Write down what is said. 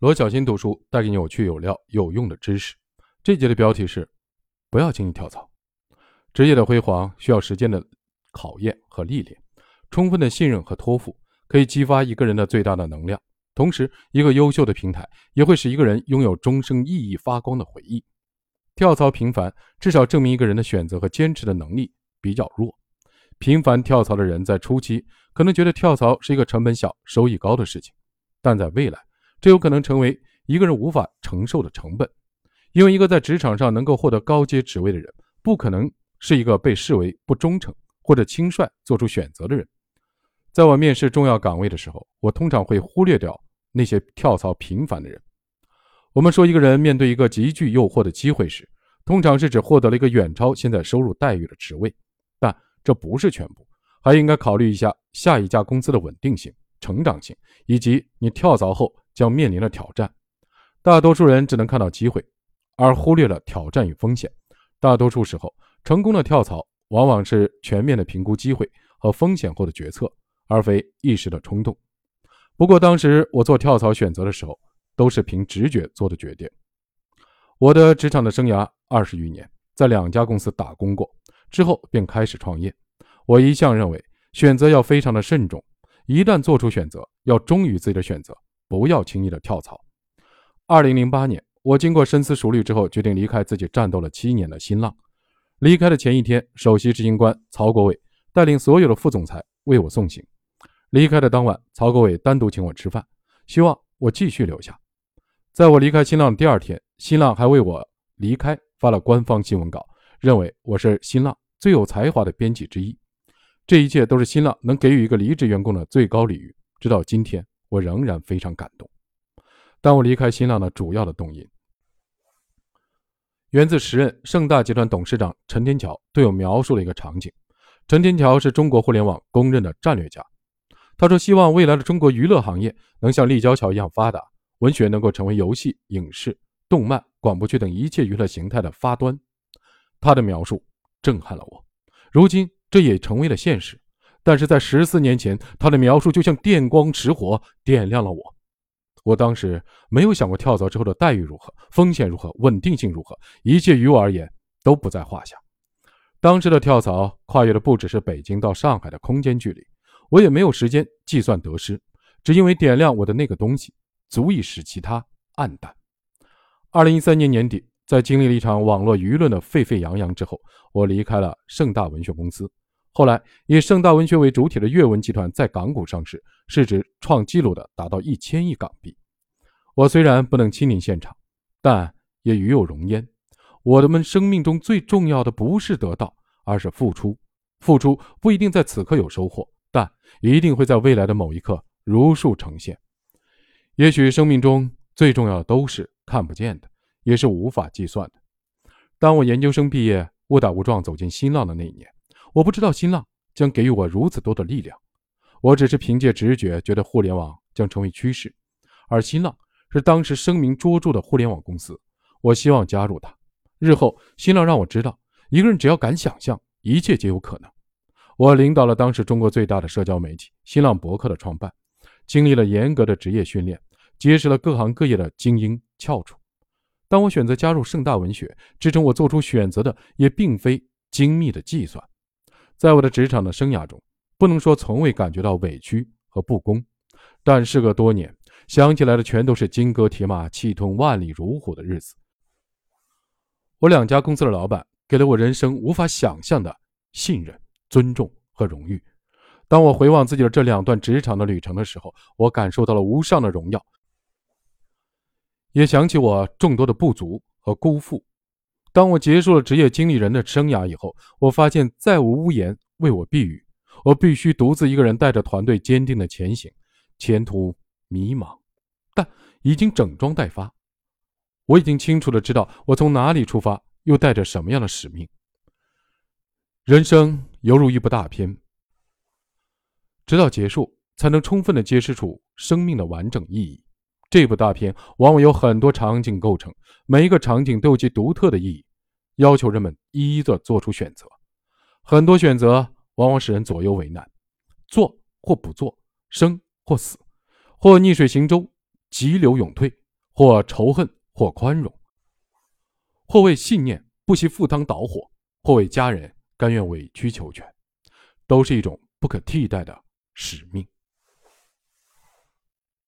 罗小新读书带给你有趣、有料、有用的知识。这节的标题是：不要轻易跳槽。职业的辉煌需要时间的考验和历练，充分的信任和托付可以激发一个人的最大的能量。同时，一个优秀的平台也会使一个人拥有终生熠熠发光的回忆。跳槽频繁，至少证明一个人的选择和坚持的能力比较弱。频繁跳槽的人在初期可能觉得跳槽是一个成本小、收益高的事情，但在未来，这有可能成为一个人无法承受的成本，因为一个在职场上能够获得高阶职位的人，不可能是一个被视为不忠诚或者轻率做出选择的人。在我面试重要岗位的时候，我通常会忽略掉那些跳槽频繁的人。我们说，一个人面对一个极具诱惑的机会时，通常是指获得了一个远超现在收入待遇的职位，但这不是全部，还应该考虑一下下一家公司的稳定性、成长性，以及你跳槽后。将面临的挑战，大多数人只能看到机会，而忽略了挑战与风险。大多数时候，成功的跳槽往往是全面的评估机会和风险后的决策，而非一时的冲动。不过，当时我做跳槽选择的时候，都是凭直觉做的决定。我的职场的生涯二十余年，在两家公司打工过，之后便开始创业。我一向认为，选择要非常的慎重，一旦做出选择，要忠于自己的选择。不要轻易的跳槽。二零零八年，我经过深思熟虑之后，决定离开自己战斗了七年的新浪。离开的前一天，首席执行官曹国伟带领所有的副总裁为我送行。离开的当晚，曹国伟单独请我吃饭，希望我继续留下。在我离开新浪的第二天，新浪还为我离开发了官方新闻稿，认为我是新浪最有才华的编辑之一。这一切都是新浪能给予一个离职员工的最高礼遇。直到今天。我仍然非常感动。当我离开新浪的主要的动因，源自时任盛大集团董事长陈天桥对我描述了一个场景。陈天桥是中国互联网公认的战略家，他说：“希望未来的中国娱乐行业能像立交桥一样发达，文学能够成为游戏、影视、动漫、广播剧等一切娱乐形态的发端。”他的描述震撼了我，如今这也成为了现实。但是在十四年前，他的描述就像电光石火，点亮了我。我当时没有想过跳槽之后的待遇如何、风险如何、稳定性如何，一切于我而言都不在话下。当时的跳槽跨越的不只是北京到上海的空间距离，我也没有时间计算得失，只因为点亮我的那个东西，足以使其他黯淡。二零一三年年底，在经历了一场网络舆论的沸沸扬扬之后，我离开了盛大文学公司。后来，以盛大文学为主体的阅文集团在港股上市，市值创纪录的达到一千亿港币。我虽然不能亲临现场，但也与有荣焉。我的们生命中最重要的不是得到，而是付出。付出不一定在此刻有收获，但一定会在未来的某一刻如数呈现。也许生命中最重要的都是看不见的，也是无法计算的。当我研究生毕业，误打误撞走进新浪的那一年。我不知道新浪将给予我如此多的力量，我只是凭借直觉觉得互联网将成为趋势，而新浪是当时声名卓著的互联网公司，我希望加入它。日后新浪让我知道，一个人只要敢想象，一切皆有可能。我领导了当时中国最大的社交媒体新浪博客的创办，经历了严格的职业训练，结识了各行各业的精英翘楚。当我选择加入盛大文学，支撑我做出选择的也并非精密的计算。在我的职场的生涯中，不能说从未感觉到委屈和不公，但事隔多年，想起来的全都是金戈铁马、气吞万里如虎的日子。我两家公司的老板给了我人生无法想象的信任、尊重和荣誉。当我回望自己的这两段职场的旅程的时候，我感受到了无上的荣耀，也想起我众多的不足和辜负。当我结束了职业经理人的生涯以后，我发现再无屋檐为我避雨，我必须独自一个人带着团队坚定的前行，前途迷茫，但已经整装待发。我已经清楚的知道我从哪里出发，又带着什么样的使命。人生犹如一部大片，直到结束，才能充分的揭示出生命的完整意义。这部大片往往有很多场景构成，每一个场景都有其独特的意义。要求人们一一的做出选择，很多选择往往使人左右为难，做或不做，生或死，或逆水行舟，急流勇退，或仇恨，或宽容，或为信念不惜赴汤蹈火，或为家人甘愿委曲求全，都是一种不可替代的使命。